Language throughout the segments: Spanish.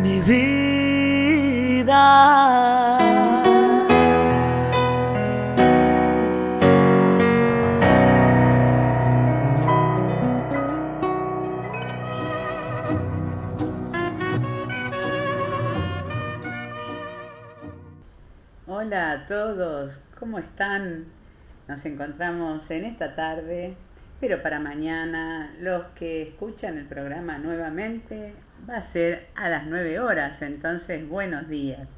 mi vida. Hola a todos, ¿cómo están? Nos encontramos en esta tarde, pero para mañana los que escuchan el programa nuevamente va a ser a las 9 horas, entonces buenos días.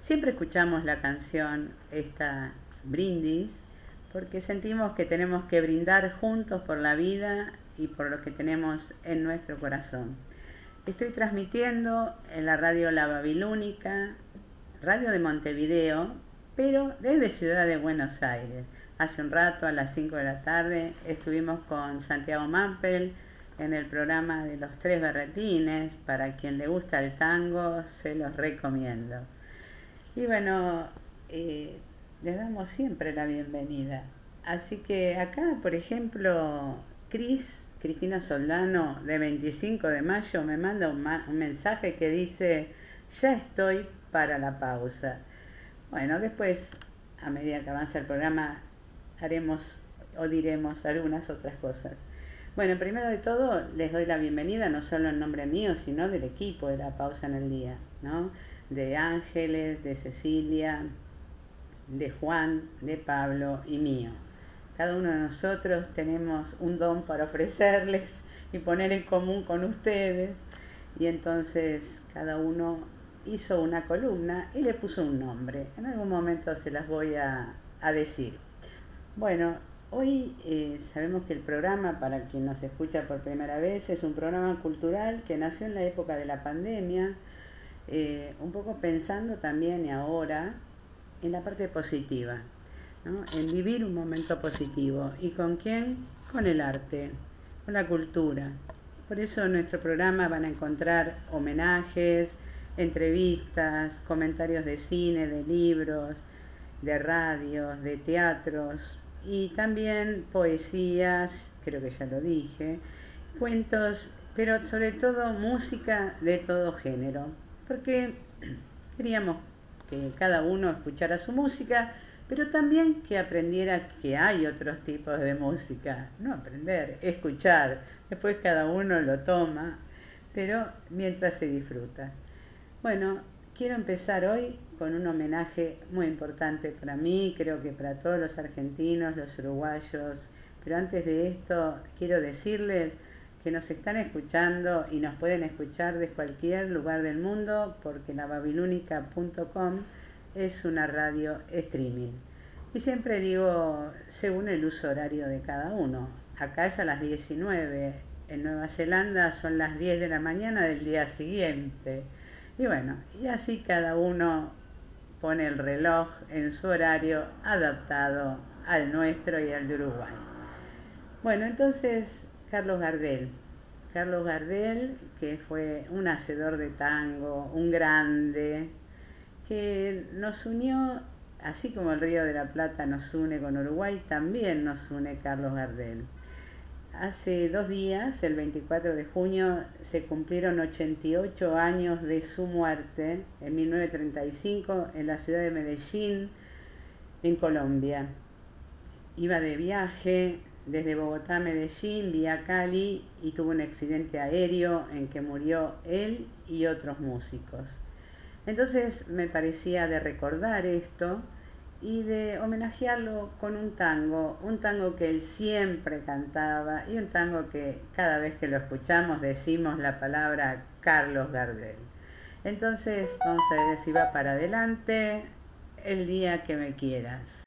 Siempre escuchamos la canción esta brindis porque sentimos que tenemos que brindar juntos por la vida y por lo que tenemos en nuestro corazón. Estoy transmitiendo en la radio La Babilónica Radio de Montevideo, pero desde Ciudad de Buenos Aires. Hace un rato, a las 5 de la tarde, estuvimos con Santiago Mampel en el programa de los tres berretines. Para quien le gusta el tango, se los recomiendo. Y bueno, eh, les damos siempre la bienvenida. Así que acá, por ejemplo, Cris, Cristina Soldano, de 25 de mayo, me manda un, un mensaje que dice, ya estoy para la pausa. Bueno, después, a medida que avanza el programa, haremos o diremos algunas otras cosas. Bueno, primero de todo, les doy la bienvenida, no solo en nombre mío, sino del equipo de la pausa en el día, ¿no? De Ángeles, de Cecilia, de Juan, de Pablo y mío. Cada uno de nosotros tenemos un don para ofrecerles y poner en común con ustedes y entonces cada uno hizo una columna y le puso un nombre. En algún momento se las voy a, decir. Bueno, hoy eh, sabemos que el programa, para quien nos escucha por primera vez, es un programa cultural que nació en la época de la pandemia, eh, un poco pensando también ahora en la parte positiva, en vivir un momento positivo. ¿Y con quién? Con el arte, con la cultura. Por eso en nuestro programa van a encontrar homenajes, entrevistas, comentarios de cine, de libros, de radios, de teatros y también poesías, creo que ya lo dije, cuentos, pero sobre todo música de todo género, porque queríamos que cada uno escuchara su música, pero también que aprendiera que hay otros tipos de música, no aprender, escuchar, después cada uno lo toma, pero mientras se disfruta. Bueno, quiero empezar hoy con un homenaje muy importante para mí, creo que para todos los argentinos, los uruguayos, pero antes de esto quiero decirles que nos están escuchando y nos pueden escuchar de cualquier lugar del mundo porque la babilónica.com es una radio streaming. Y siempre digo según el uso horario de cada uno. Acá es a las 19, en Nueva Zelanda son las 10 de la mañana del día siguiente. Y bueno, y así cada uno pone el reloj en su horario adaptado al nuestro y al de Uruguay. Bueno, entonces Carlos Gardel. Carlos Gardel, que fue un hacedor de tango, un grande, que nos unió, así como el Río de la Plata nos une con Uruguay, también nos une Carlos Gardel. Hace dos días, el 24 de junio, se cumplieron 88 años de su muerte en 1935 en la ciudad de Medellín, en Colombia. Iba de viaje desde Bogotá a Medellín, vía Cali y tuvo un accidente aéreo en que murió él y otros músicos. Entonces me parecía de recordar esto y de homenajearlo con un tango, un tango que él siempre cantaba y un tango que cada vez que lo escuchamos decimos la palabra Carlos Gardel. Entonces vamos a ver si va para adelante el día que me quieras.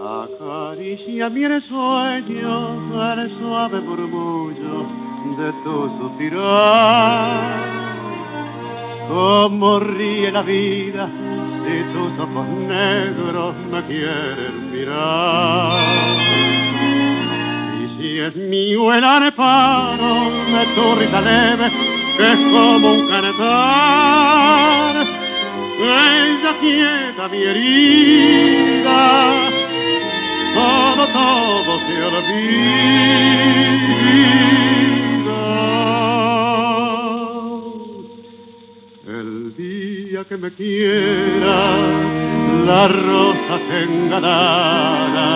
Acaricia mi sueño al suave murmullo de tu suspirar. Como ríe la vida si tus ojos negros me quieren mirar. Y si es mío el areparo de tu risa leve, que es como un cantar, ella quieta mi herida, todo, todo se olvida. El día que me quiera, enganada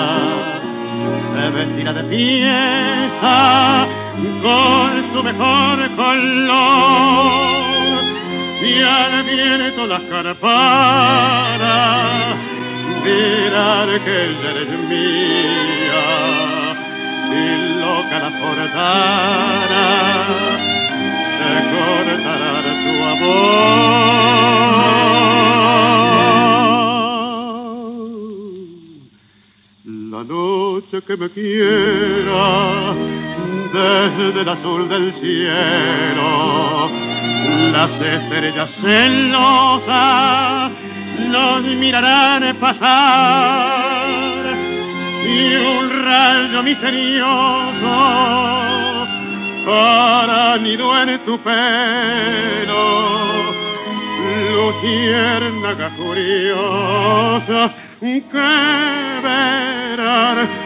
se vestirá de fiesta con su mejor color. Y al viento las carparas dirán que ella eres mía. Y loca la portara noche que me quiera desde el azul del cielo. Las estrellas celosas nos mirarán pasar y un rayo misterioso para nido en tu pelo. Luciérnaga curiosa que verán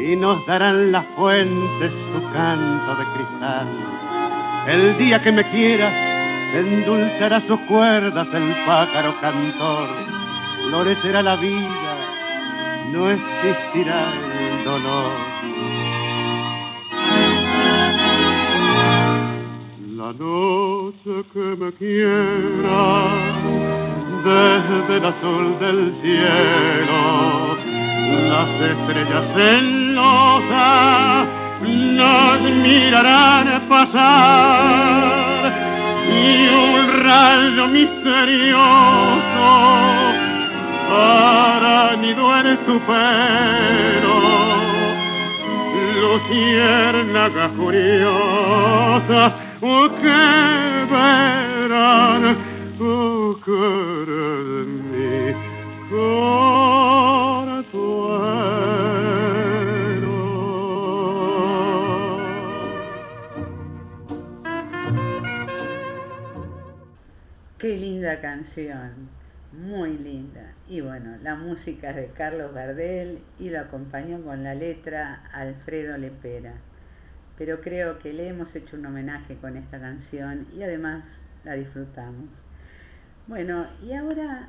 y nos darán las fuentes su canto de cristal. El día que me quiera, endulzará sus cuerdas el pájaro cantor, florecerá la vida, no existirá el dolor. La noche que me quiera desde el azul del cielo, las estrellas celosas nos mirarán pasar y un rayo misterioso para nido en tu pelo. Luciérnaga curiosa oh, que verán oh, de mi Qué canción, muy linda. Y bueno, la música es de Carlos Gardel y lo acompañó con la letra Alfredo Lepera. Pero creo que le hemos hecho un homenaje con esta canción y además la disfrutamos. Bueno, y ahora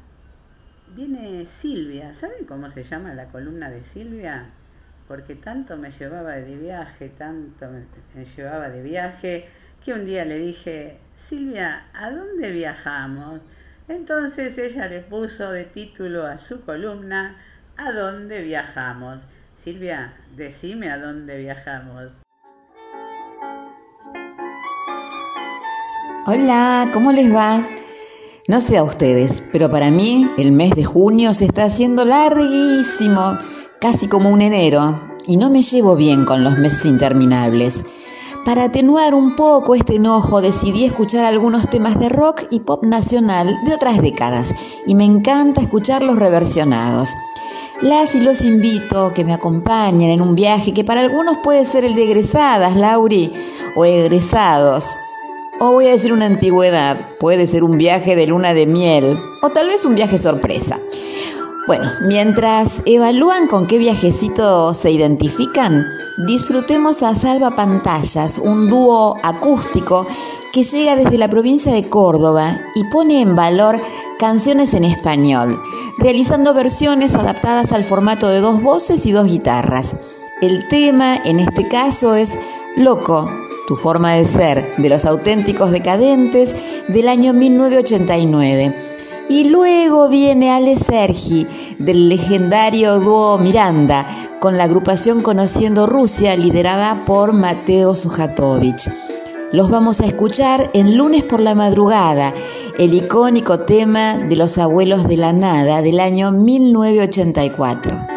viene Silvia. ¿Saben cómo se llama la columna de Silvia? Porque tanto me llevaba de viaje, tanto me llevaba de viaje, que un día le dije, Silvia, ¿a dónde viajamos? Entonces ella le puso de título a su columna, ¿A dónde viajamos? Silvia, decime a dónde viajamos. Hola, ¿cómo les va? No sé a ustedes, pero para mí el mes de junio se está haciendo larguísimo, casi como un enero, y no me llevo bien con los meses interminables. Para atenuar un poco este enojo decidí escuchar algunos temas de rock y pop nacional de otras décadas, y me encanta escucharlos reversionados. Las y los invito que me acompañen en un viaje que para algunos puede ser el de egresadas, Lauri, o egresados, o voy a decir una antigüedad, puede ser un viaje de luna de miel o tal vez un viaje sorpresa. Bueno, mientras evalúan con qué viajecito se identifican, disfrutemos a Salva Pantallas, un dúo acústico que llega desde la provincia de Córdoba y pone en valor canciones en español, realizando versiones adaptadas al formato de dos voces y dos guitarras. El tema en este caso es Loco, tu forma de ser, de los auténticos decadentes del año 1989 y luego viene Ale Sergi, del legendario dúo Miranda, con la agrupación Conociendo Rusia, liderada por Mateo Sujatovich. Los vamos a escuchar en lunes por la madrugada, el icónico tema de los abuelos de la nada del año 1984.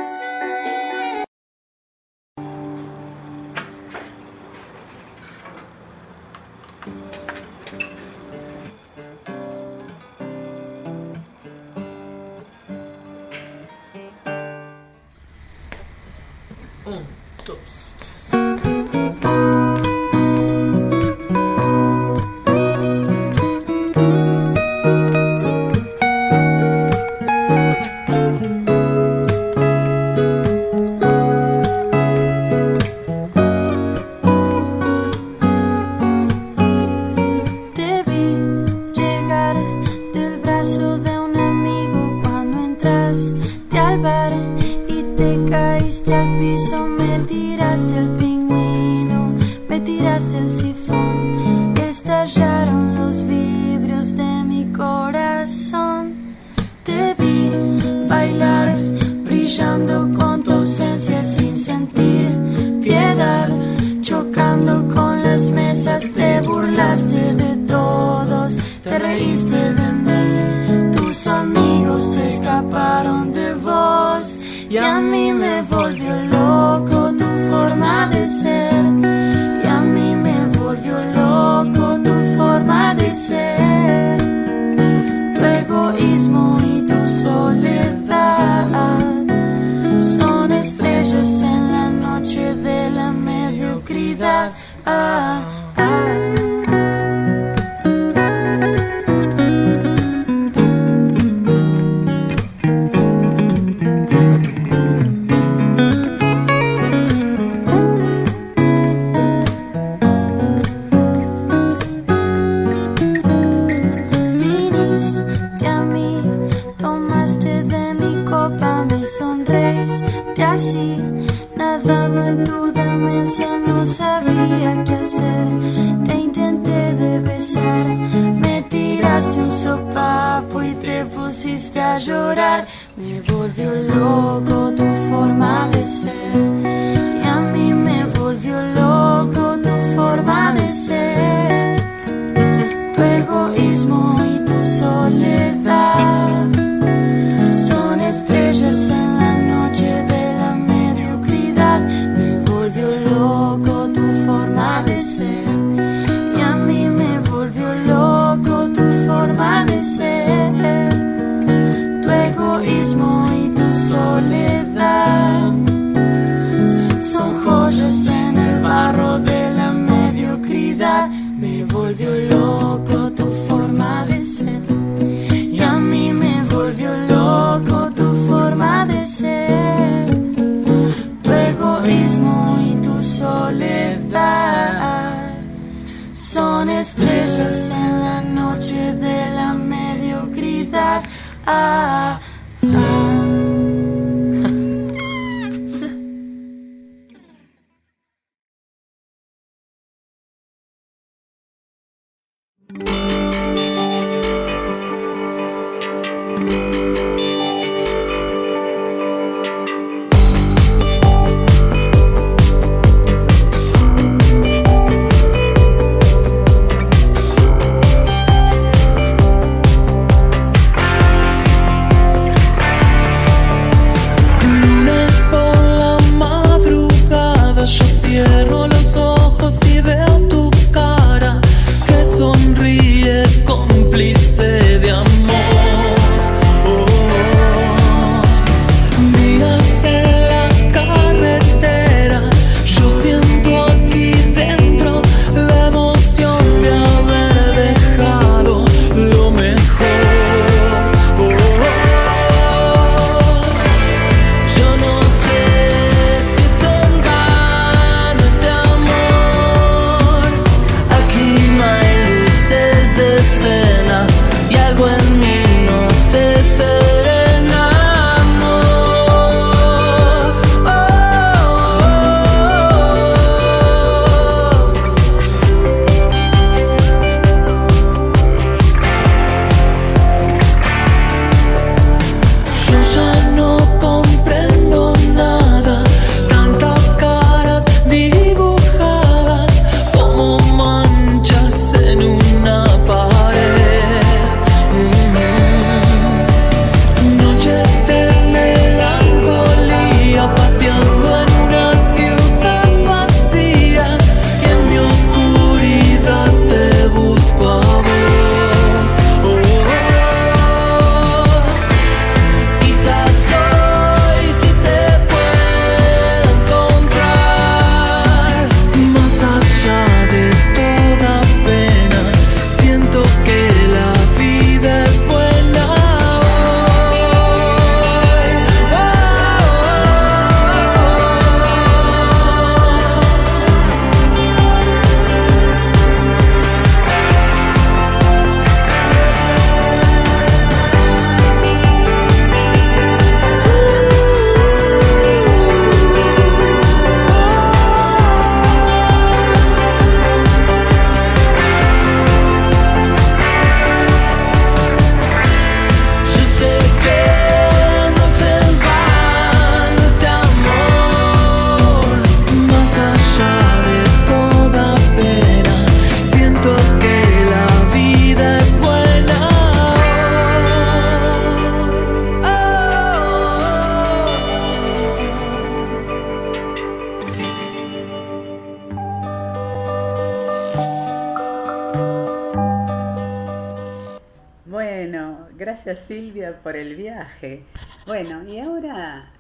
Por el viaje. Bueno, y ahora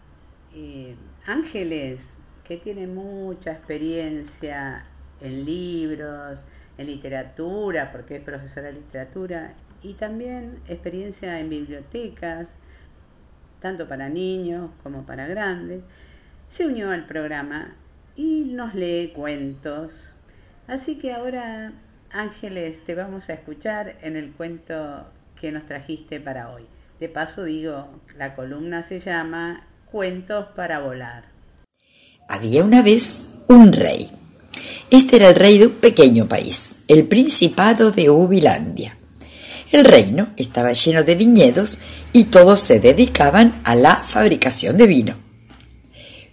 eh, Ángeles, que tiene mucha experiencia en libros, en literatura, porque es profesora de literatura, y también experiencia en bibliotecas, tanto para niños como para grandes, se unió al programa y nos lee cuentos. Así que ahora, Ángeles, te vamos a escuchar en el cuento que nos trajiste para hoy. De paso digo, la columna se llama Cuentos para volar. Había una vez un rey. Este era el rey de un pequeño país, el Principado de Ubilandia. El reino estaba lleno de viñedos y todos se dedicaban a la fabricación de vino.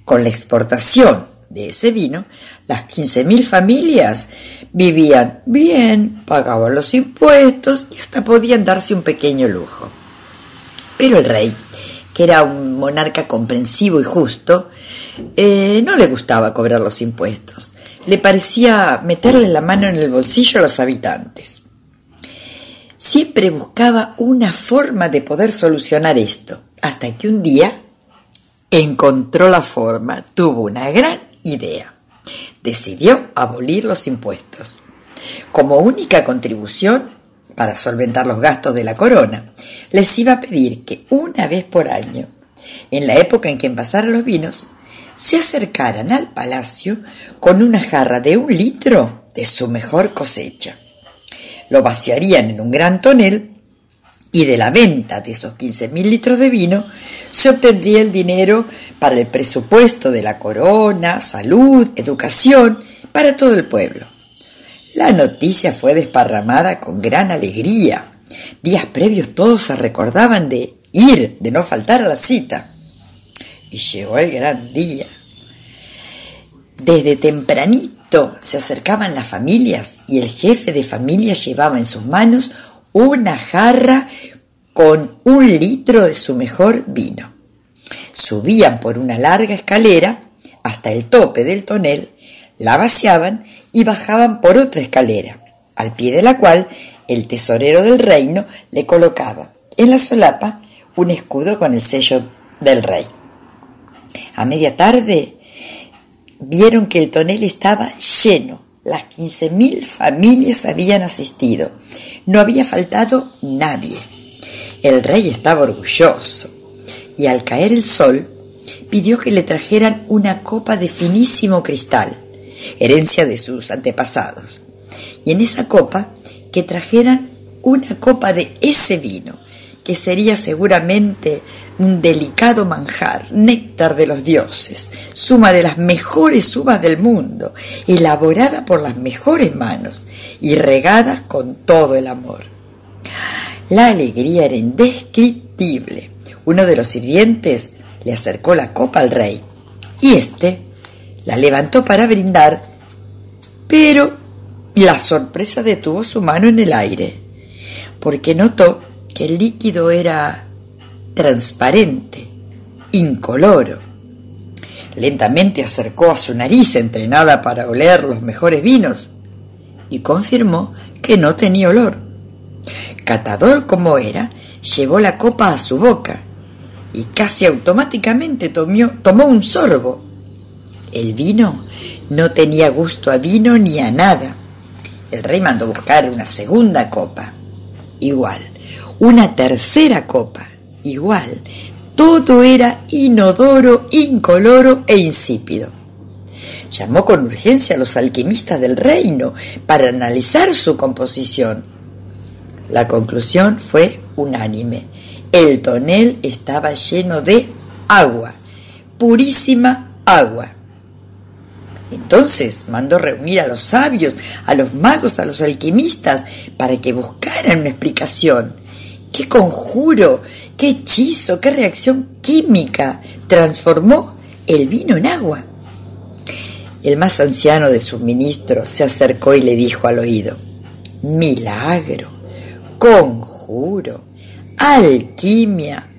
Con la exportación de ese vino, las 15.000 familias vivían bien, pagaban los impuestos y hasta podían darse un pequeño lujo. Pero el rey, que era un monarca comprensivo y justo, eh, no le gustaba cobrar los impuestos. Le parecía meterle la mano en el bolsillo a los habitantes. Siempre buscaba una forma de poder solucionar esto, hasta que un día encontró la forma, tuvo una gran idea. Decidió abolir los impuestos. Como única contribución, para solventar los gastos de la corona, les iba a pedir que una vez por año, en la época en que envasaran los vinos, se acercaran al palacio con una jarra de un litro de su mejor cosecha. Lo vaciarían en un gran tonel y de la venta de esos 15.000 litros de vino se obtendría el dinero para el presupuesto de la corona, salud, educación, para todo el pueblo. La noticia fue desparramada con gran alegría. Días previos todos se recordaban de ir, de no faltar a la cita. Y llegó el gran día. Desde tempranito se acercaban las familias y el jefe de familia llevaba en sus manos una jarra con un litro de su mejor vino. Subían por una larga escalera hasta el tope del tonel, la vaciaban y bajaban por otra escalera, al pie de la cual el tesorero del reino le colocaba en la solapa un escudo con el sello del rey. A media tarde vieron que el tonel estaba lleno las quince mil familias habían asistido. No había faltado nadie. El rey estaba orgulloso y al caer el sol pidió que le trajeran una copa de finísimo cristal, herencia de sus antepasados. Y en esa copa que trajeran una copa de ese vino, que sería seguramente un delicado manjar, néctar de los dioses, suma de las mejores uvas del mundo, elaborada por las mejores manos y regada con todo el amor. La alegría era indescriptible. Uno de los sirvientes le acercó la copa al rey y éste la levantó para brindar, pero la sorpresa detuvo su mano en el aire, porque notó que el líquido era transparente, incoloro. Lentamente acercó a su nariz entrenada para oler los mejores vinos y confirmó que no tenía olor. Catador como era, llevó la copa a su boca y casi automáticamente tomó, tomó un sorbo. El vino no tenía gusto a vino ni a nada. El rey mandó buscar una segunda copa. Igual, una tercera copa igual. Todo era inodoro, incoloro e insípido. Llamó con urgencia a los alquimistas del reino para analizar su composición. La conclusión fue unánime. El tonel estaba lleno de agua, purísima agua. Entonces mandó reunir a los sabios, a los magos, a los alquimistas, para que buscaran una explicación. ¿Qué conjuro qué hechizo, qué reacción química transformó el vino en agua. El más anciano de sus ministros se acercó y le dijo al oído, milagro, conjuro, alquimia.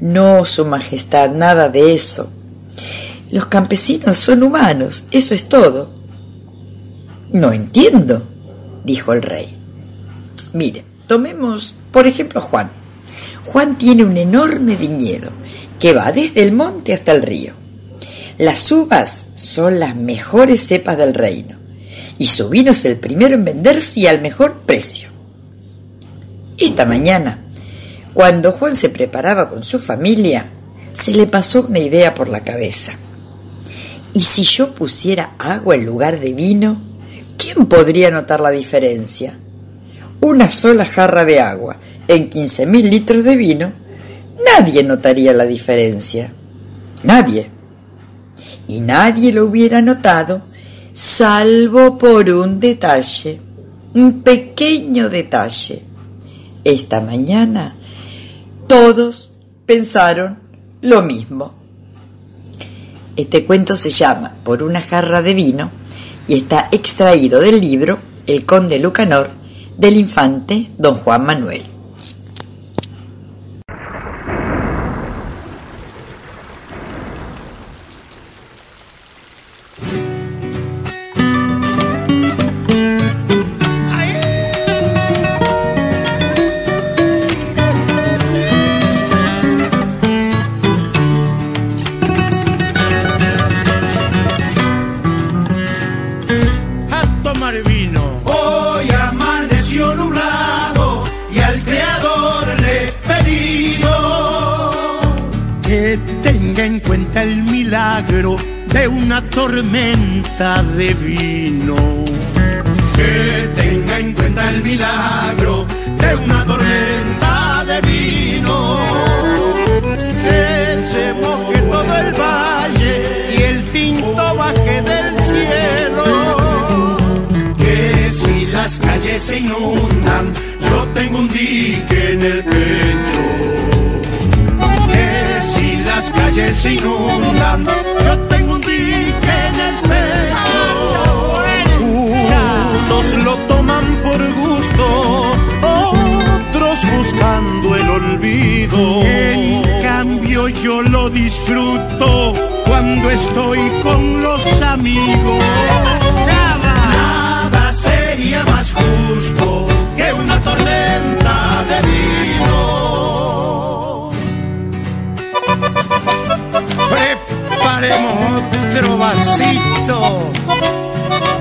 No, Su Majestad, nada de eso. Los campesinos son humanos, eso es todo. No entiendo, dijo el rey. Mire, tomemos, por ejemplo, Juan Juan tiene un enorme viñedo que va desde el monte hasta el río. Las uvas son las mejores cepas del reino y su vino es el primero en venderse y al mejor precio. Esta mañana, cuando Juan se preparaba con su familia, se le pasó una idea por la cabeza. ¿Y si yo pusiera agua en lugar de vino? ¿Quién podría notar la diferencia? Una sola jarra de agua en 15.000 litros de vino, nadie notaría la diferencia. Nadie. Y nadie lo hubiera notado, salvo por un detalle, un pequeño detalle. Esta mañana todos pensaron lo mismo. Este cuento se llama Por una jarra de vino y está extraído del libro El conde Lucanor del infante don Juan Manuel. Se inundan, yo tengo un dique unos lo toman por gusto, otros buscando el olvido. En cambio yo lo disfruto cuando estoy con los amigos. Nada sería más justo que una Preparemos otro vasito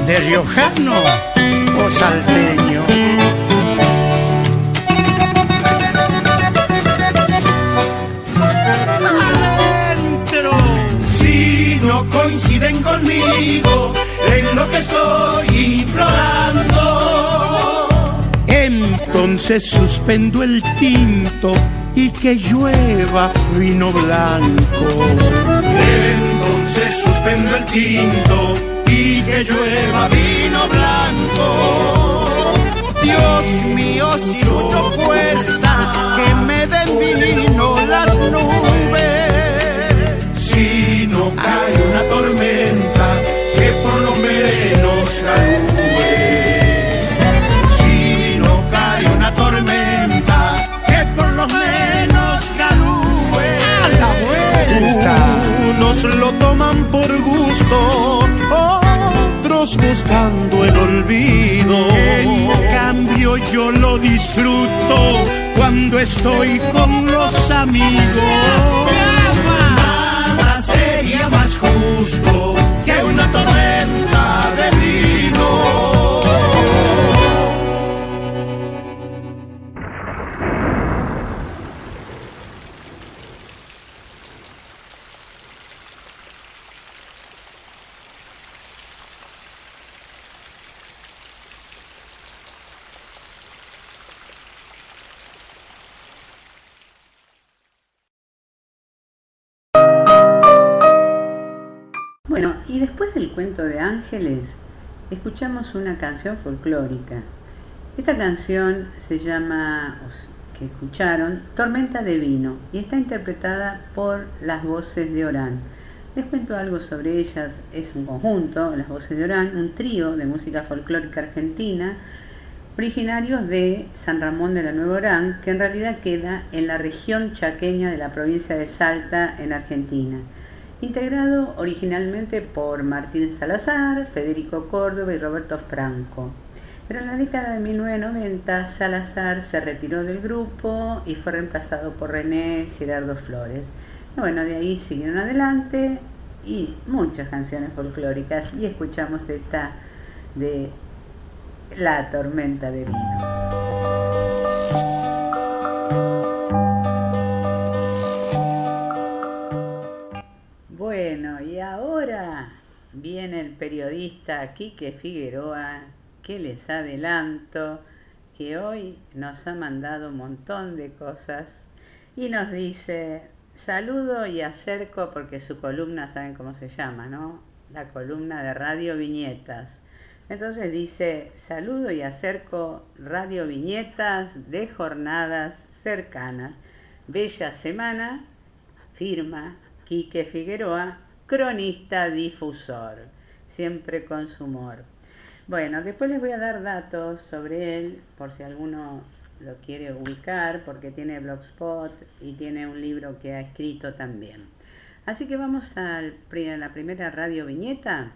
de riojano o salteño. Entonces suspendo el tinto y que llueva vino blanco. Entonces suspendo el tinto y que llueva vino blanco. Dios mío, si mucho cuesta que me den vino las nubes. Si no cae una tormenta, que por lo menos calúe. Unos lo toman por gusto buscando el olvido. En cambio yo lo disfruto cuando estoy con los amigos. Nada sería más justo ángeles, escuchamos una canción folclórica. Esta canción se llama, que escucharon, Tormenta de Vino, y está interpretada por las voces de Orán. Les cuento algo sobre ellas. Es un conjunto, las voces de Orán, un trío de música folclórica argentina, originarios de San Ramón de la Nueva Orán, que en realidad queda en la región chaqueña de la provincia de Salta, en Argentina integrado originalmente por Martín Salazar, Federico Córdoba y Roberto Franco. Pero en la década de 1990 Salazar se retiró del grupo y fue reemplazado por René Gerardo Flores. Y bueno, de ahí siguieron adelante y muchas canciones folclóricas y escuchamos esta de La tormenta de vino. Viene el periodista Quique Figueroa, que les adelanto que hoy nos ha mandado un montón de cosas y nos dice, saludo y acerco, porque su columna, ¿saben cómo se llama, no? La columna de Radio Viñetas. Entonces dice, saludo y acerco Radio Viñetas de jornadas cercanas. Bella semana, firma Quique Figueroa, cronista difusor, siempre con su humor. Bueno, después les voy a dar datos sobre él, por si alguno lo quiere ubicar, porque tiene blogspot y tiene un libro que ha escrito también. Así que vamos a la primera radio viñeta.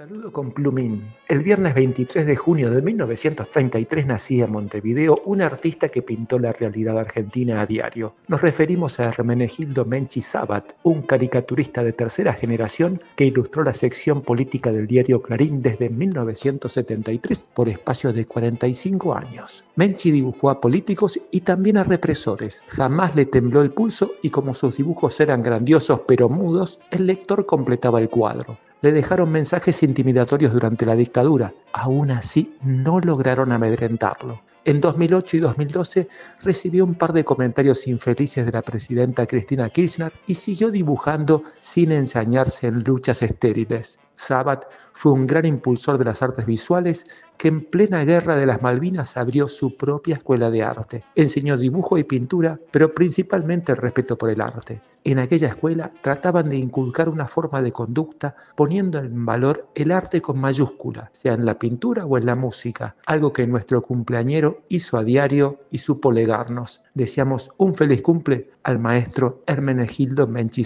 Saludo con Plumín. El viernes 23 de junio de 1933 nacía en Montevideo un artista que pintó la realidad argentina a diario. Nos referimos a Hermenegildo Menchi Sabat, un caricaturista de tercera generación que ilustró la sección política del diario Clarín desde 1973 por espacio de 45 años. Menchi dibujó a políticos y también a represores. Jamás le tembló el pulso y como sus dibujos eran grandiosos pero mudos, el lector completaba el cuadro le dejaron mensajes intimidatorios durante la dictadura. Aún así, no lograron amedrentarlo. En 2008 y 2012 recibió un par de comentarios infelices de la presidenta Cristina Kirchner y siguió dibujando sin ensañarse en luchas estériles. Sabat fue un gran impulsor de las artes visuales que en plena guerra de las Malvinas abrió su propia escuela de arte. Enseñó dibujo y pintura, pero principalmente el respeto por el arte. En aquella escuela trataban de inculcar una forma de conducta poniendo en valor el arte con mayúscula, sea en la pintura o en la música, algo que nuestro cumpleañero hizo a diario y supo legarnos. Deseamos un feliz cumple al maestro Hermenegildo Menchi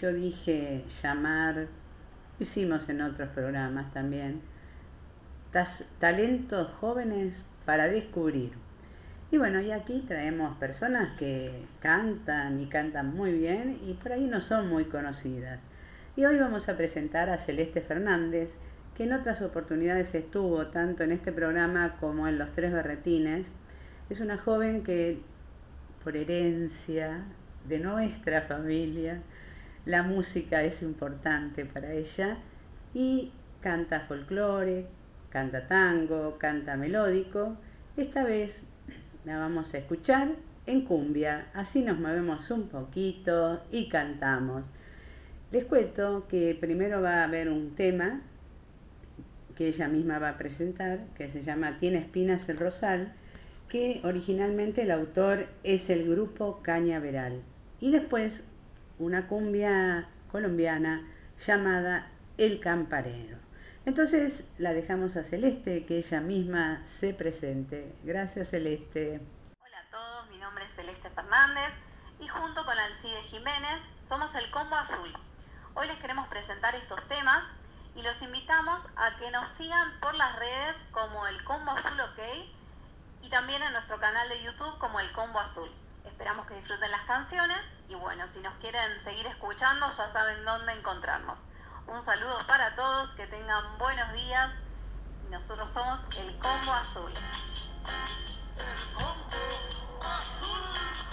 yo dije llamar, hicimos en otros programas también, talentos jóvenes para descubrir. Y bueno, y aquí traemos personas que cantan y cantan muy bien y por ahí no son muy conocidas. Y hoy vamos a presentar a Celeste Fernández, que en otras oportunidades estuvo tanto en este programa como en Los Tres Berretines. Es una joven que por herencia de nuestra familia, la música es importante para ella y canta folclore, canta tango, canta melódico. Esta vez la vamos a escuchar en cumbia, así nos movemos un poquito y cantamos. Les cuento que primero va a haber un tema que ella misma va a presentar, que se llama Tiene espinas el rosal, que originalmente el autor es el grupo Cañaveral. Y después una cumbia colombiana llamada El Camparero. Entonces la dejamos a Celeste, que ella misma se presente. Gracias Celeste. Hola a todos, mi nombre es Celeste Fernández y junto con Alcide Jiménez somos el Combo Azul. Hoy les queremos presentar estos temas y los invitamos a que nos sigan por las redes como el Combo Azul OK y también en nuestro canal de YouTube como el Combo Azul. Esperamos que disfruten las canciones y bueno, si nos quieren seguir escuchando ya saben dónde encontrarnos. Un saludo para todos, que tengan buenos días. Nosotros somos el Combo Azul. El Combo Azul.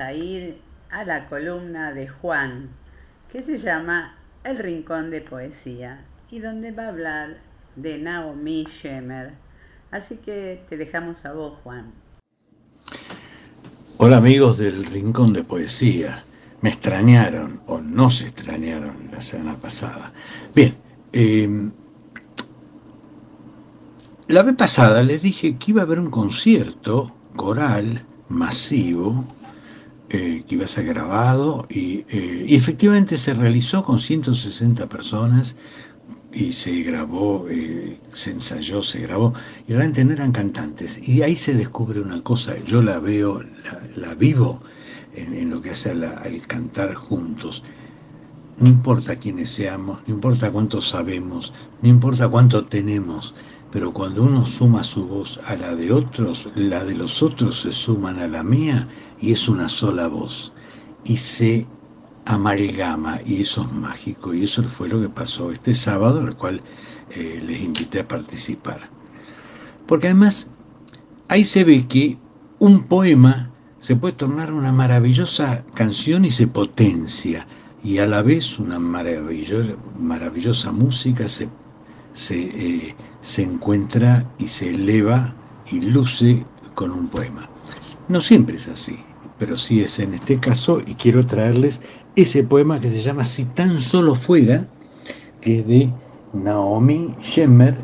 A ir a la columna de Juan, que se llama El Rincón de Poesía, y donde va a hablar de Naomi Shemer. Así que te dejamos a vos, Juan. Hola amigos del Rincón de Poesía. Me extrañaron o no se extrañaron la semana pasada. Bien, em, la vez pasada les dije que iba a haber un concierto coral masivo eh, que iba a ser grabado y, eh, y, efectivamente se realizó con 160 personas y se grabó, eh, se ensayó, se grabó, y realmente no eran cantantes. Y ahí se descubre una cosa, yo la veo, la, vivo en, lo que hace al cantar juntos. No importa quiénes seamos, no importa cuánto sabemos, no importa cuánto tenemos, pero cuando uno suma su voz a la de otros, la de los otros se suman a la mía y es una sola voz. Y se amalgama y eso es mágico y eso fue lo que pasó este sábado al cual eh, les invité a participar porque además ahí se ve que un poema se puede tornar una maravillosa canción y se potencia y a la vez una maravillosa, música se, se, eh, se encuentra y se eleva y luce con un poema no siempre es así pero sí es en este caso y quiero traerles ese poema que se llama Si tan solo fuera, que es de Naomi Shemer,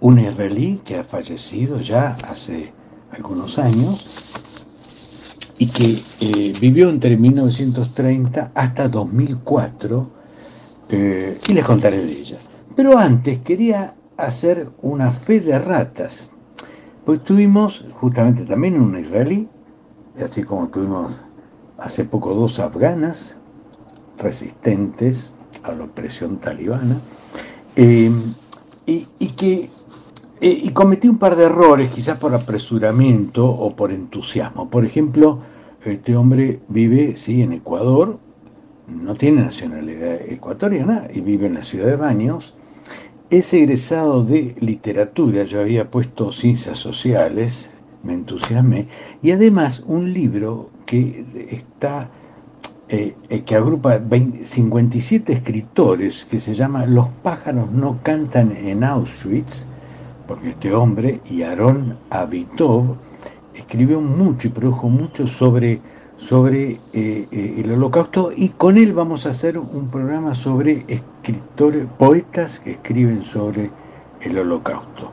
un israelí que ha fallecido ya hace algunos años y que eh, vivió entre 1930 hasta 2004 eh, y les contaré de ella. Pero antes quería hacer una fe de ratas, pues tuvimos justamente también un israelí, así como tuvimos hace poco dos afganas resistentes a la opresión talibana, eh, y, que eh, y cometí un par de errores, quizás por apresuramiento o por entusiasmo. Por ejemplo, este hombre vive, sí, en Ecuador, no tiene nacionalidad ecuatoriana y vive en la ciudad de Baños. Es egresado de literatura, yo había puesto ciencias sociales, me entusiasmé, y además un libro que está eh, eh, que agrupa 57 escritores, que se llama Los pájaros no cantan en Auschwitz, porque este hombre, y Aaron Abitov, escribió mucho y produjo mucho sobre, sobre eh, el holocausto, y con él vamos a hacer un programa sobre escritores, poetas que escriben sobre el holocausto.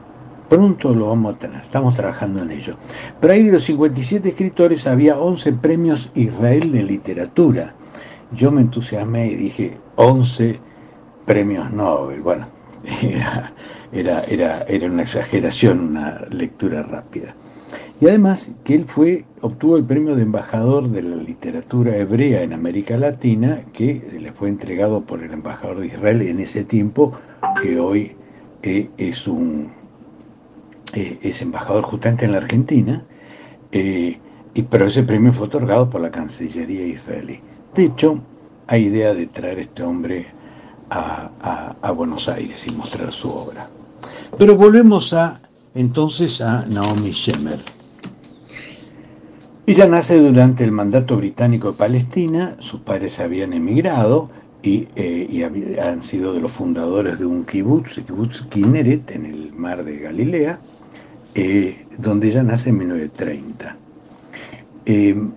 Pronto lo vamos a tener, estamos trabajando en ello. Pero ahí de los 57 escritores había 11 premios Israel de literatura. Yo me entusiasmé y dije 11 premios Nobel. Bueno, era, era, era, una exageración, una lectura rápida. Y además que él fue, obtuvo el premio de embajador de la literatura hebrea en América Latina, que le fue entregado por el embajador de Israel en ese tiempo, que hoy eh, es un eh, es embajador justamente en la Argentina, eh, y, pero ese premio fue otorgado por la Cancillería israelí. De hecho, hay idea de traer a este hombre a, a, Buenos Aires y mostrar su obra. Pero volvemos a entonces a Naomi Shemer. Ella nace durante el mandato británico de Palestina, sus padres habían emigrado y, eh, han sido de los fundadores de un kibutz, el kibutz Kinneret, en el mar de Galilea, eh, donde ella nace en 1930. Eh,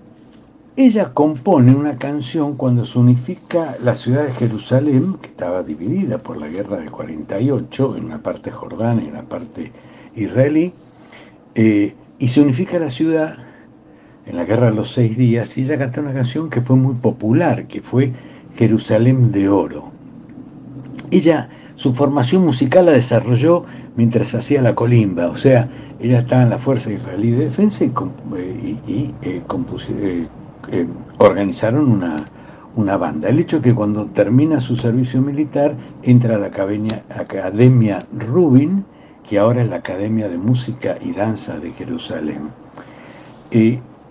ella compone una canción cuando se unifica la ciudad de Jerusalén, que estaba dividida por la guerra del 48, en una parte jordana y en una parte israelí, eh, y se unifica la ciudad en la guerra de los seis días, y ella canta una canción que fue muy popular, que fue Jerusalén de Oro. Ella, su formación musical la desarrolló mientras hacía la colimba, o sea, ella estaba en la Fuerza Israelí de Defensa y, eh, eh, eh, organizaron una, una, banda. El hecho que cuando termina su servicio militar entra a la Academia, Academia Rubin, que ahora es la Academia de Música y Danza de Jerusalén.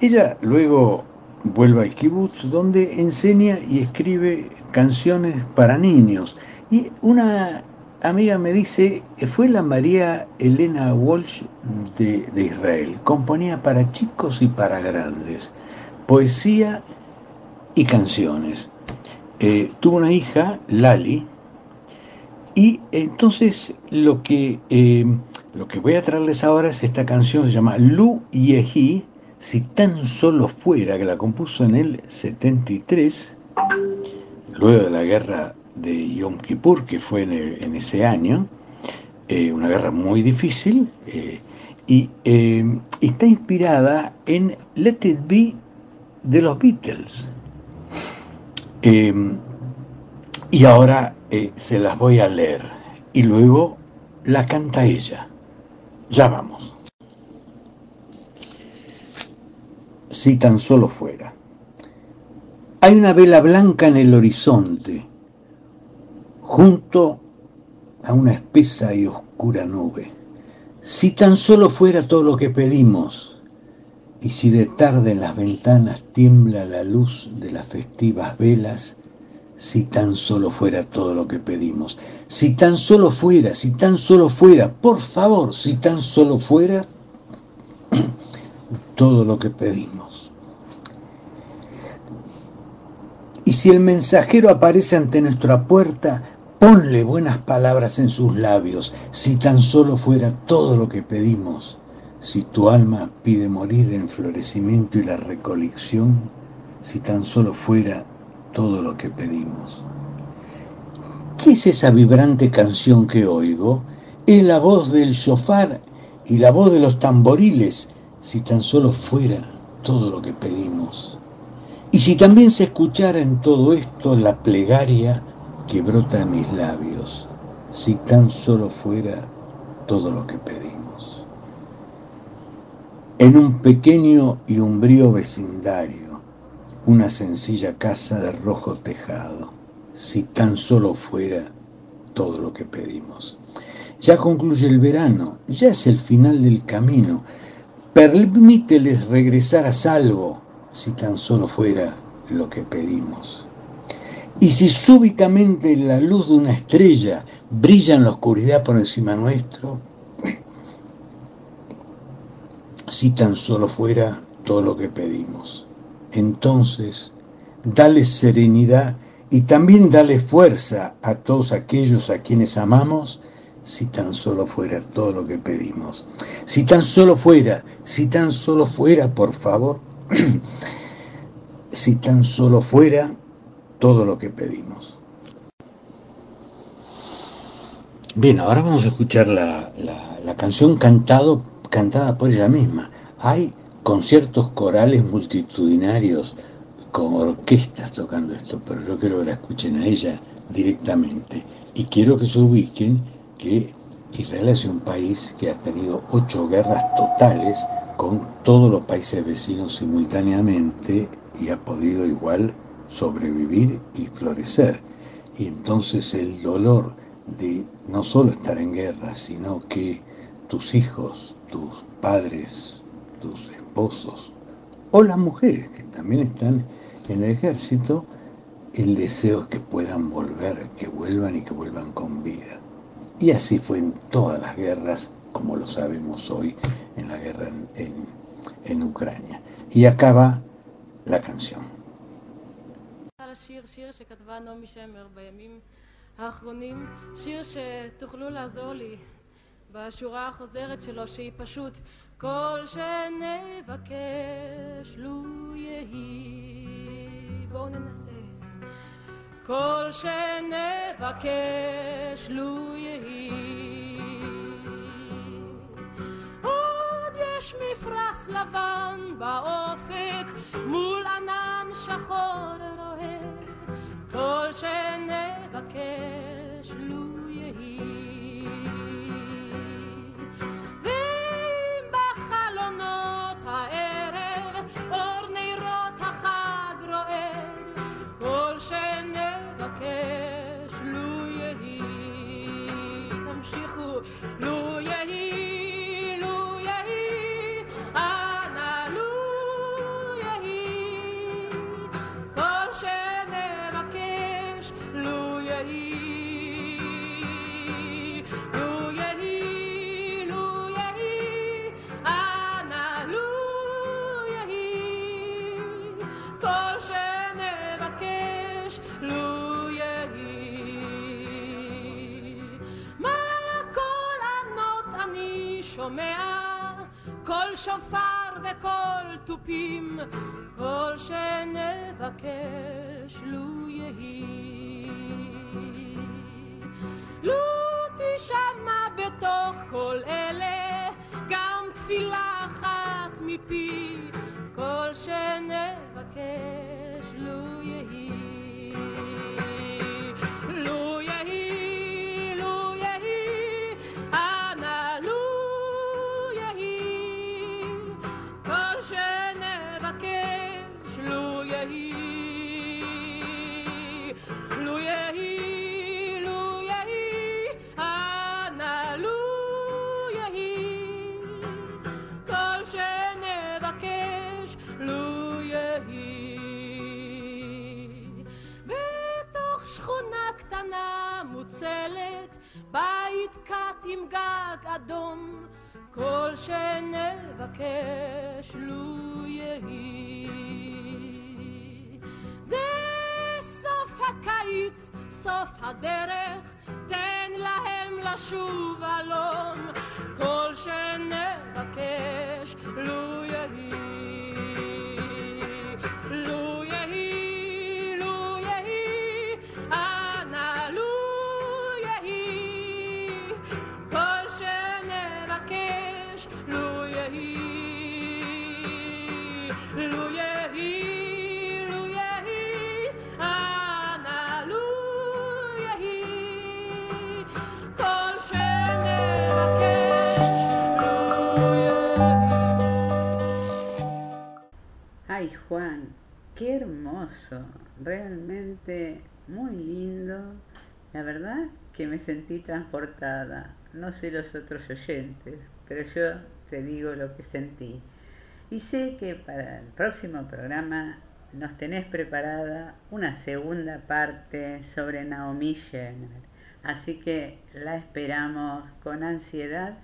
Ella luego vuelve al kibbutz donde enseña y escribe canciones para niños. Y una amiga me dice, fue la María Elena Walsh de, de Israel. Componía para chicos y para grandes, poesía y canciones. Eh, tuvo una hija, Lali, y entonces lo que, eh, lo que voy a traerles ahora es esta canción, se llama Lu Yehi, si tan solo fuera, que la compuso en el 73, luego de la guerra de Yom Kippur, que fue en, ese año, eh, una guerra muy difícil, y está inspirada en Let It Be de los Beatles. Y ahora eh, se las voy a leer y luego la canta ella. Ya vamos. Si tan solo fuera. Hay una vela blanca en el horizonte, junto a una espesa y oscura nube. Si tan solo fuera todo lo que pedimos, y si de tarde en las ventanas tiembla la luz de las festivas velas, si tan solo fuera todo lo que pedimos, si tan solo fuera, si tan solo fuera, por favor, si tan solo fuera todo lo que pedimos. Y si el mensajero aparece ante nuestra puerta, ponle buenas palabras en sus labios, si tan solo fuera todo lo que pedimos si tu alma pide morir en florecimiento y la recolección, si tan solo fuera todo lo que pedimos. ¿Qué es esa vibrante canción que oigo? Es la voz del shofar y la voz de los tamboriles, si tan solo fuera todo lo que pedimos. Y si también se escuchara en todo esto la plegaria que brota en mis labios, si tan solo fuera todo lo que pedimos en un pequeño y umbrío vecindario, una sencilla casa de rojo tejado, si tan solo fuera todo lo que pedimos. Ya concluye el verano, ya es el final del camino. Permíteles regresar a salvo, si tan solo fuera lo que pedimos. Y si súbitamente la luz de una estrella brilla en la oscuridad por encima nuestro, si tan solo fuera todo lo que pedimos. Entonces, dale serenidad y también dale fuerza a todos aquellos a quienes amamos, si tan solo fuera todo lo que pedimos. Si tan solo fuera, si tan solo fuera, por favor, si tan solo fuera todo lo que pedimos. Bien, ahora vamos a escuchar la, la canción cantado cantada por ella misma. Hay conciertos corales multitudinarios con orquestas tocando esto, pero yo quiero que la escuchen a ella directamente. Y quiero que se ubiquen que Israel es un país que ha tenido ocho guerras totales con todos los países vecinos simultáneamente y ha podido igual sobrevivir y florecer. Y entonces el dolor de no solo estar en guerra, sino que tus hijos, tus padres, tus esposos, o las mujeres que también están en el ejército, el deseo es que puedan volver, que vuelvan y que vuelvan con vida. Y así fue en todas las guerras, como lo sabemos hoy, en la guerra en, en Ucrania. Y acaba la canción. בשורה החוזרת שלו שהיא פשוט כל שנבקש לו יהי בואו ננסה כל שנבקש לו יהי. עוד יש מפרש לבן באופק מול ענן שחור רועד כל שנבקש לו יהי שופר וקול תופים, כל שנבקש לו יהי. לו תשמע בתוך כל אלה גם תפילה אחת מפי, כל שנבקש לו יהי. עם גג אדום, כל שנבקש לו יהי. זה סוף הקיץ, סוף הדרך, תן להם לשוב אלון, כל שנבקש לו realmente muy lindo. La verdad que me sentí transportada. No sé los otros oyentes, pero yo te digo lo que sentí. Y sé que para el próximo programa nos tenés preparada una segunda parte sobre Naomi Jenner. Así que la esperamos con ansiedad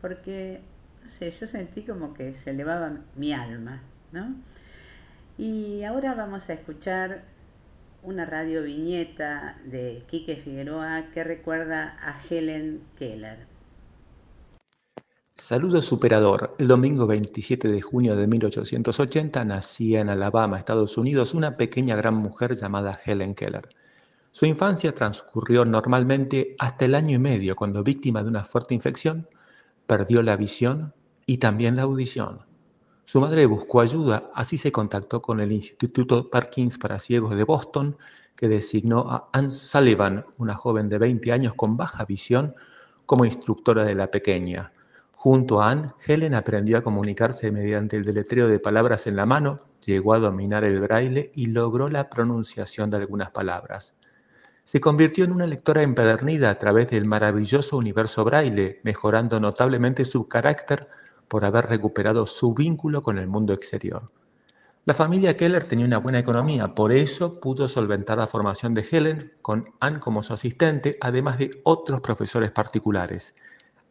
porque, no sé, yo sentí como que se elevaba mi alma, ¿no? Y ahora vamos a escuchar una radio viñeta de Quique Figueroa que recuerda a Helen Keller. Saludo superador. El domingo 27 de junio de 1880 nacía en Alabama, Estados Unidos, una pequeña gran mujer llamada Helen Keller. Su infancia transcurrió normalmente hasta el año y medio, cuando víctima de una fuerte infección, perdió la visión y también la audición. Su madre buscó ayuda, así se contactó con el Instituto Parkins para Ciegos de Boston, que designó a Anne Sullivan, una joven de 20 años con baja visión, como instructora de la pequeña. Junto a Anne, Helen aprendió a comunicarse mediante el deletreo de palabras en la mano, llegó a dominar el braille y logró la pronunciación de algunas palabras. Se convirtió en una lectora empedernida a través del maravilloso universo braille, mejorando notablemente su carácter por haber recuperado su vínculo con el mundo exterior. La familia Keller tenía una buena economía, por eso pudo solventar la formación de Helen con Anne como su asistente, además de otros profesores particulares.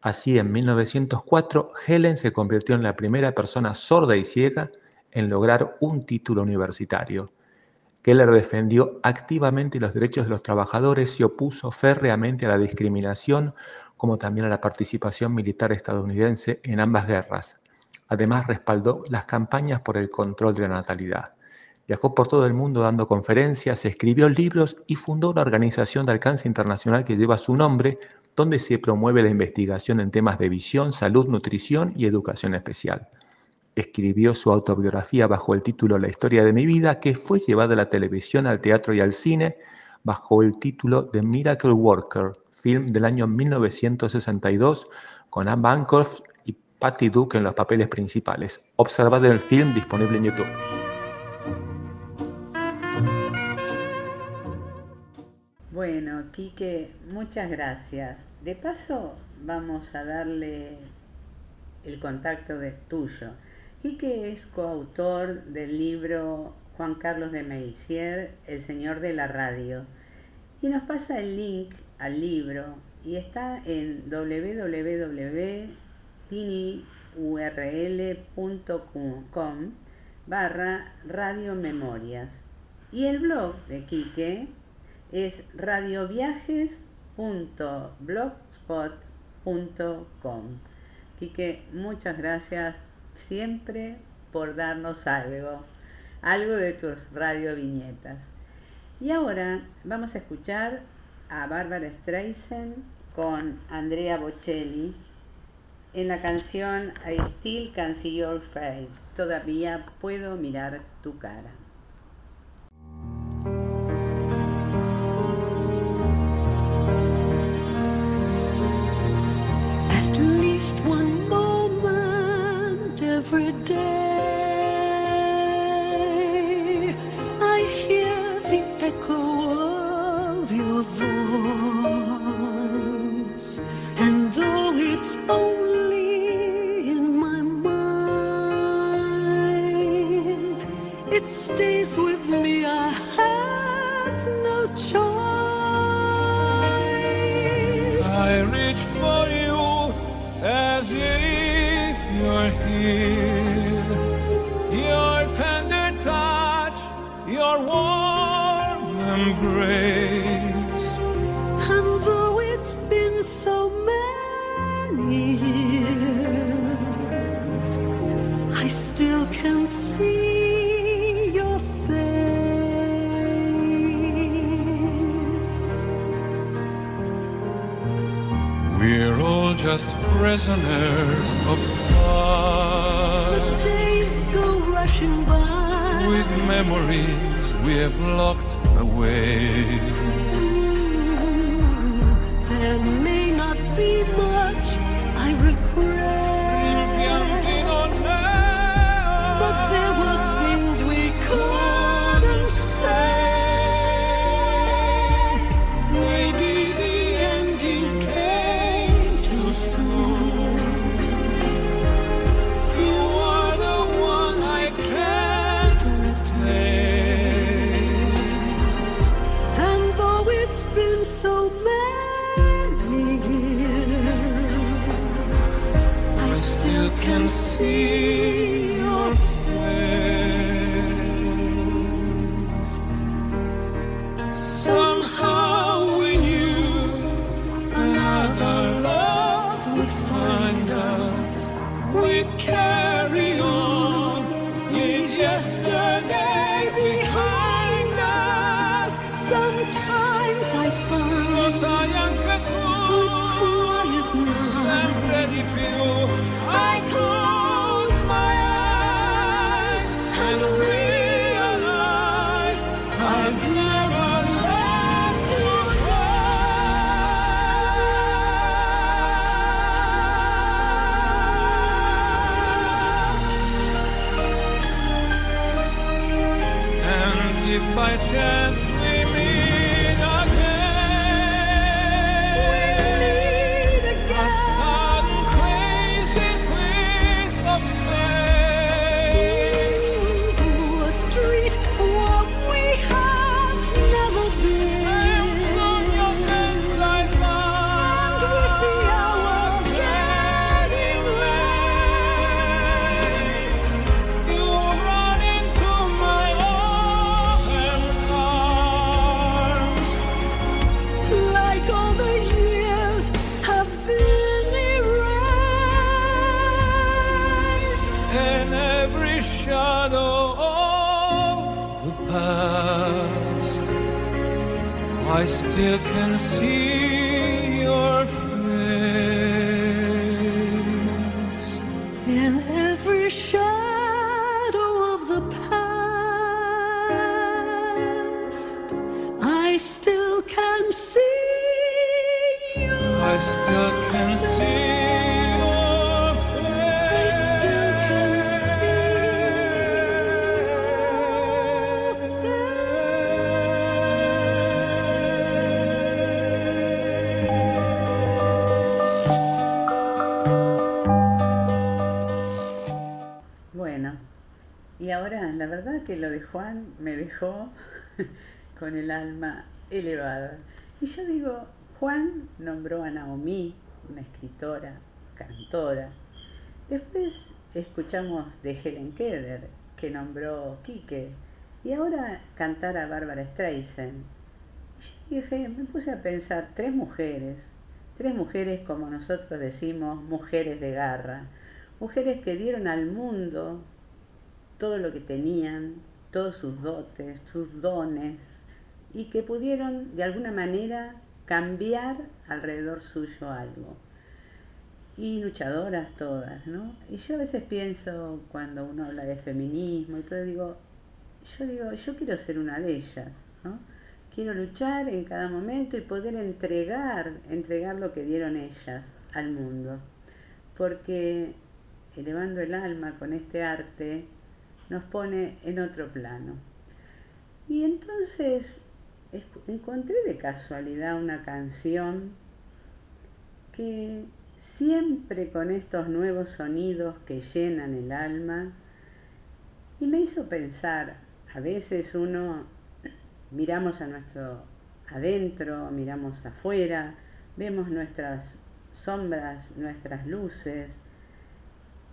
Así, en 1904, Helen se convirtió en la primera persona sorda y ciega en lograr un título universitario. Keller defendió activamente los derechos de los trabajadores y opuso férreamente a la discriminación, como también a la participación militar estadounidense en ambas guerras. Además, respaldó las campañas por el control de la natalidad. Viajó por todo el mundo dando conferencias, escribió libros y fundó una organización de alcance internacional que lleva su nombre, donde se promueve la investigación en temas de visión, salud, nutrición y educación especial. Escribió su autobiografía bajo el título La historia de mi vida, que fue llevada a la televisión, al teatro y al cine bajo el título The Miracle Worker, film del año 1962 con Anne Bancroft y Patty Duke en los papeles principales. Observad el film disponible en YouTube. Bueno, Quique, muchas gracias. De paso, vamos a darle el contacto de tuyo. Quique es coautor del libro Juan Carlos de Meisier, El Señor de la Radio, y nos pasa el link al libro y está en www.tinyurl.com barra radiomemorias. Y el blog de Quique es radioviajes.blogspot.com. Quique, muchas gracias siempre por darnos algo, algo de tus radio viñetas. Y ahora vamos a escuchar a Bárbara Streisand con Andrea Bocelli en la canción I Still Can See Your Face. Todavía puedo mirar tu cara. Every day, I hear the echo of your voice, and though it's only in my mind, it stays warm embrace. And though it's been so many years, I still can see your face. We're all just prisoners of time. The days go rushing by. With memories we've locked away. Que lo de Juan me dejó con el alma elevada. Y yo digo, Juan nombró a Naomi, una escritora, cantora. Después escuchamos de Helen Keller, que nombró Quique. Y ahora cantar a Bárbara Streisand. Yo dije, me puse a pensar, tres mujeres, tres mujeres, como nosotros decimos, mujeres de garra, mujeres que dieron al mundo todo lo que tenían, todos sus dotes, sus dones, y que pudieron de alguna manera cambiar alrededor suyo algo. Y luchadoras todas, ¿no? Y yo a veces pienso, cuando uno habla de feminismo y todo, digo, yo digo, yo quiero ser una de ellas, ¿no? Quiero luchar en cada momento y poder entregar, entregar lo que dieron ellas al mundo. Porque elevando el alma con este arte nos pone en otro plano. Y entonces encontré de casualidad una canción que siempre con estos nuevos sonidos que llenan el alma y me hizo pensar, a veces uno miramos a nuestro adentro, miramos afuera, vemos nuestras sombras, nuestras luces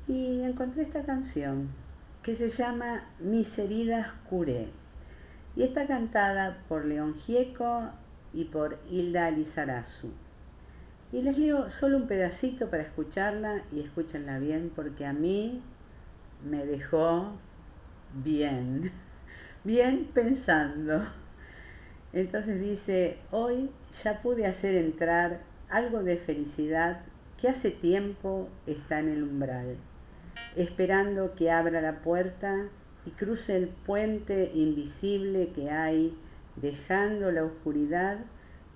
y encontré esta canción que se llama Mis heridas curé y está cantada por León Gieco y por Hilda Lizarazu. Y les leo solo un pedacito para escucharla y escúchenla bien porque a mí me dejó bien, bien pensando. Entonces dice, hoy ya pude hacer entrar algo de felicidad que hace tiempo está en el umbral, esperando que abra la puerta y cruce el puente invisible que hay, dejando la oscuridad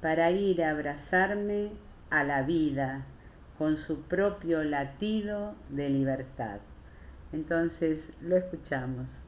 para ir a abrazarme a la vida con su propio latido de libertad. Entonces lo escuchamos.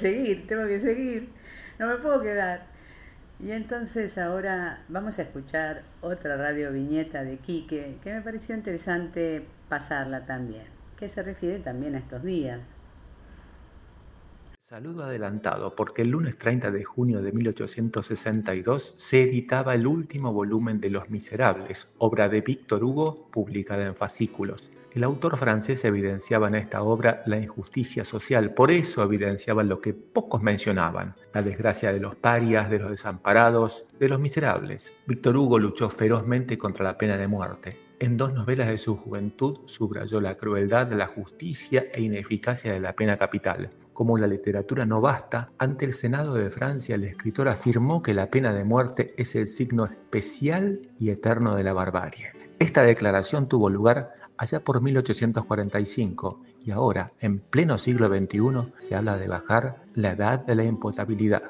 Seguir, tengo que seguir. No me puedo quedar. Y entonces ahora vamos a escuchar otra radio viñeta de Quique que me pareció interesante pasarla también, que se refiere también a estos días. Saludo adelantado, porque el lunes 30 de junio de 1862 se editaba el último volumen de Los Miserables, obra de Víctor Hugo, publicada en fascículos. El autor francés evidenciaba en esta obra la injusticia social, por eso evidenciaba lo que pocos mencionaban, la desgracia de los parias, de los desamparados, de los miserables. Víctor Hugo luchó ferozmente contra la pena de muerte. En dos novelas de su juventud subrayó la crueldad, la justicia e ineficacia de la pena capital. Como la literatura no basta, ante el Senado de Francia el escritor afirmó que la pena de muerte es el signo especial y eterno de la barbarie. Esta declaración tuvo lugar allá por 1845 y ahora, en pleno siglo XXI, se habla de bajar la edad de la imputabilidad.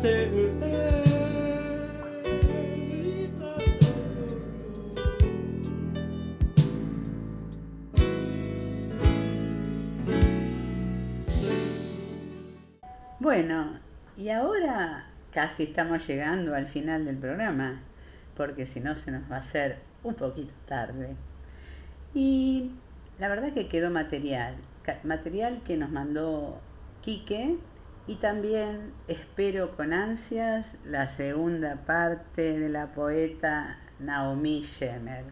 Bueno, y ahora casi estamos llegando al final del programa, porque si no se nos va a hacer un poquito tarde. Y la verdad que quedó material, material que nos mandó Quique y también espero con ansias la segunda parte de la poeta Naomi Shemer.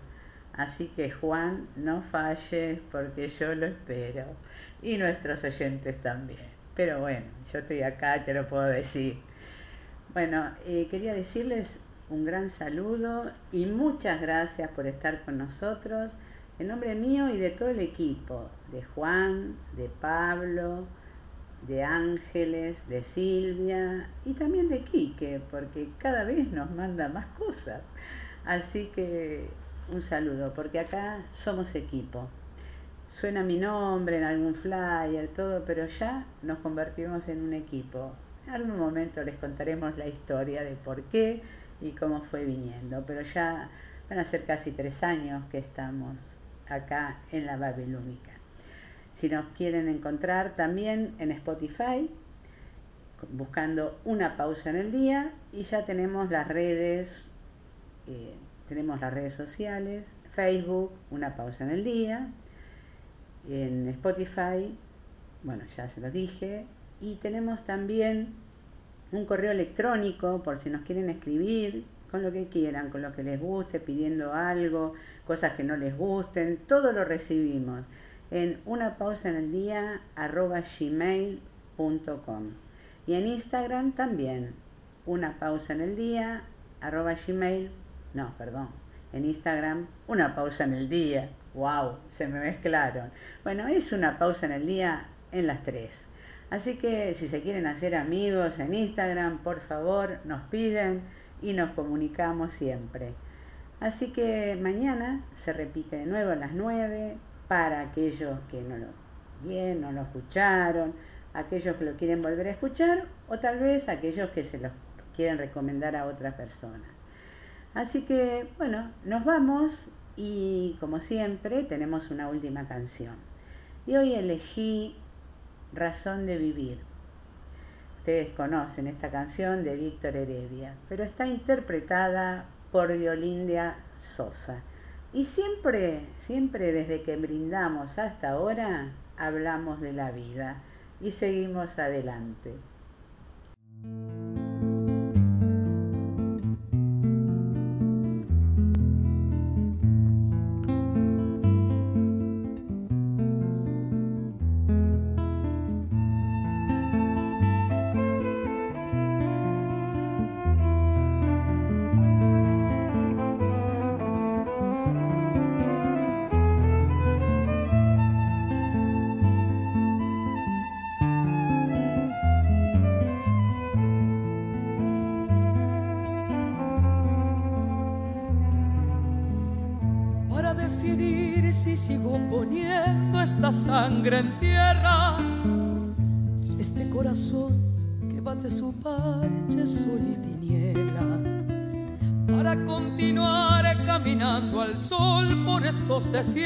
Así que Juan, no falles porque yo lo espero. Y nuestros oyentes también. Pero bueno, yo estoy acá, te lo puedo decir. Bueno, eh, quería decirles un gran saludo y muchas gracias por estar con nosotros. En nombre mío y de todo el equipo, de Juan, de Pablo, de Ángeles, de Silvia y también de Quique, porque cada vez nos manda más cosas. Así que un saludo, porque acá somos equipo. Suena mi nombre en algún flyer, todo, pero ya nos convertimos en un equipo. En algún momento les contaremos la historia de por qué y cómo fue viniendo, pero ya van a ser casi tres años que estamos acá en la Babilónica. Si nos quieren encontrar también en Spotify, buscando una pausa en el día, y ya tenemos las redes, eh, tenemos las redes sociales, Facebook, una pausa en el día, en Spotify, bueno, ya se lo dije, y tenemos también un correo electrónico por si nos quieren escribir con lo que quieran, con lo que les guste, pidiendo algo, cosas que no les gusten, todo lo recibimos en una pausa en el día arroba gmail.com y en Instagram también una pausa en el día arroba gmail no perdón en Instagram una pausa en el día. Wow se me mezclaron. Bueno es una pausa en el día en las tres. Así que si se quieren hacer amigos en Instagram por favor nos piden y nos comunicamos siempre. Así que mañana se repite de nuevo a las 9 para aquellos que no lo bien, no lo escucharon, aquellos que lo quieren volver a escuchar o tal vez aquellos que se lo quieren recomendar a otra persona. Así que, bueno, nos vamos y como siempre tenemos una última canción. Y hoy elegí Razón de Vivir. Ustedes conocen esta canción de Víctor Heredia, pero está interpretada por Diolindia Sosa. Y siempre, siempre desde que brindamos hasta ahora, hablamos de la vida y seguimos adelante. Estos desiertos,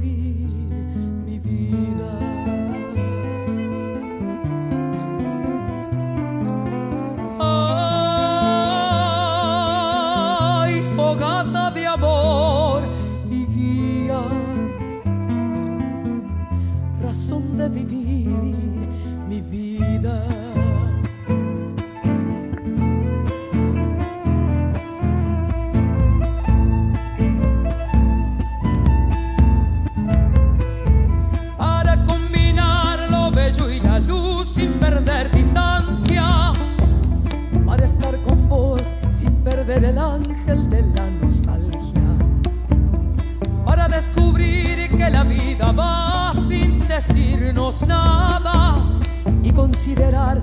decirnos nada y considerar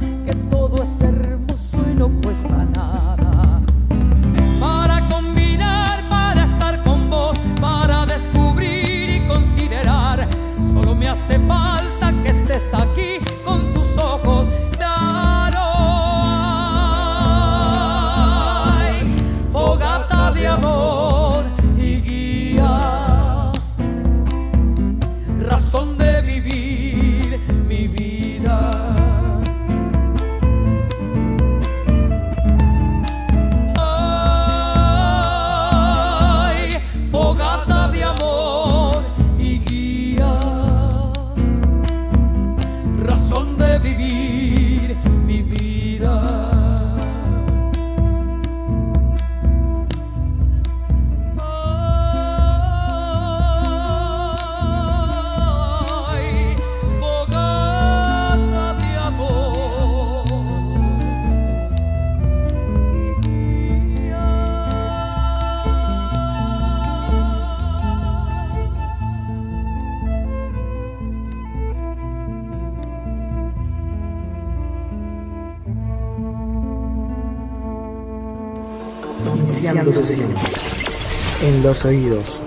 los oídos.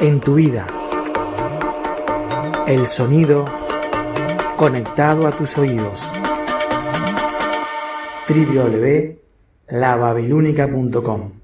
En tu vida. El sonido conectado a tus oídos. www.lababilúnica.com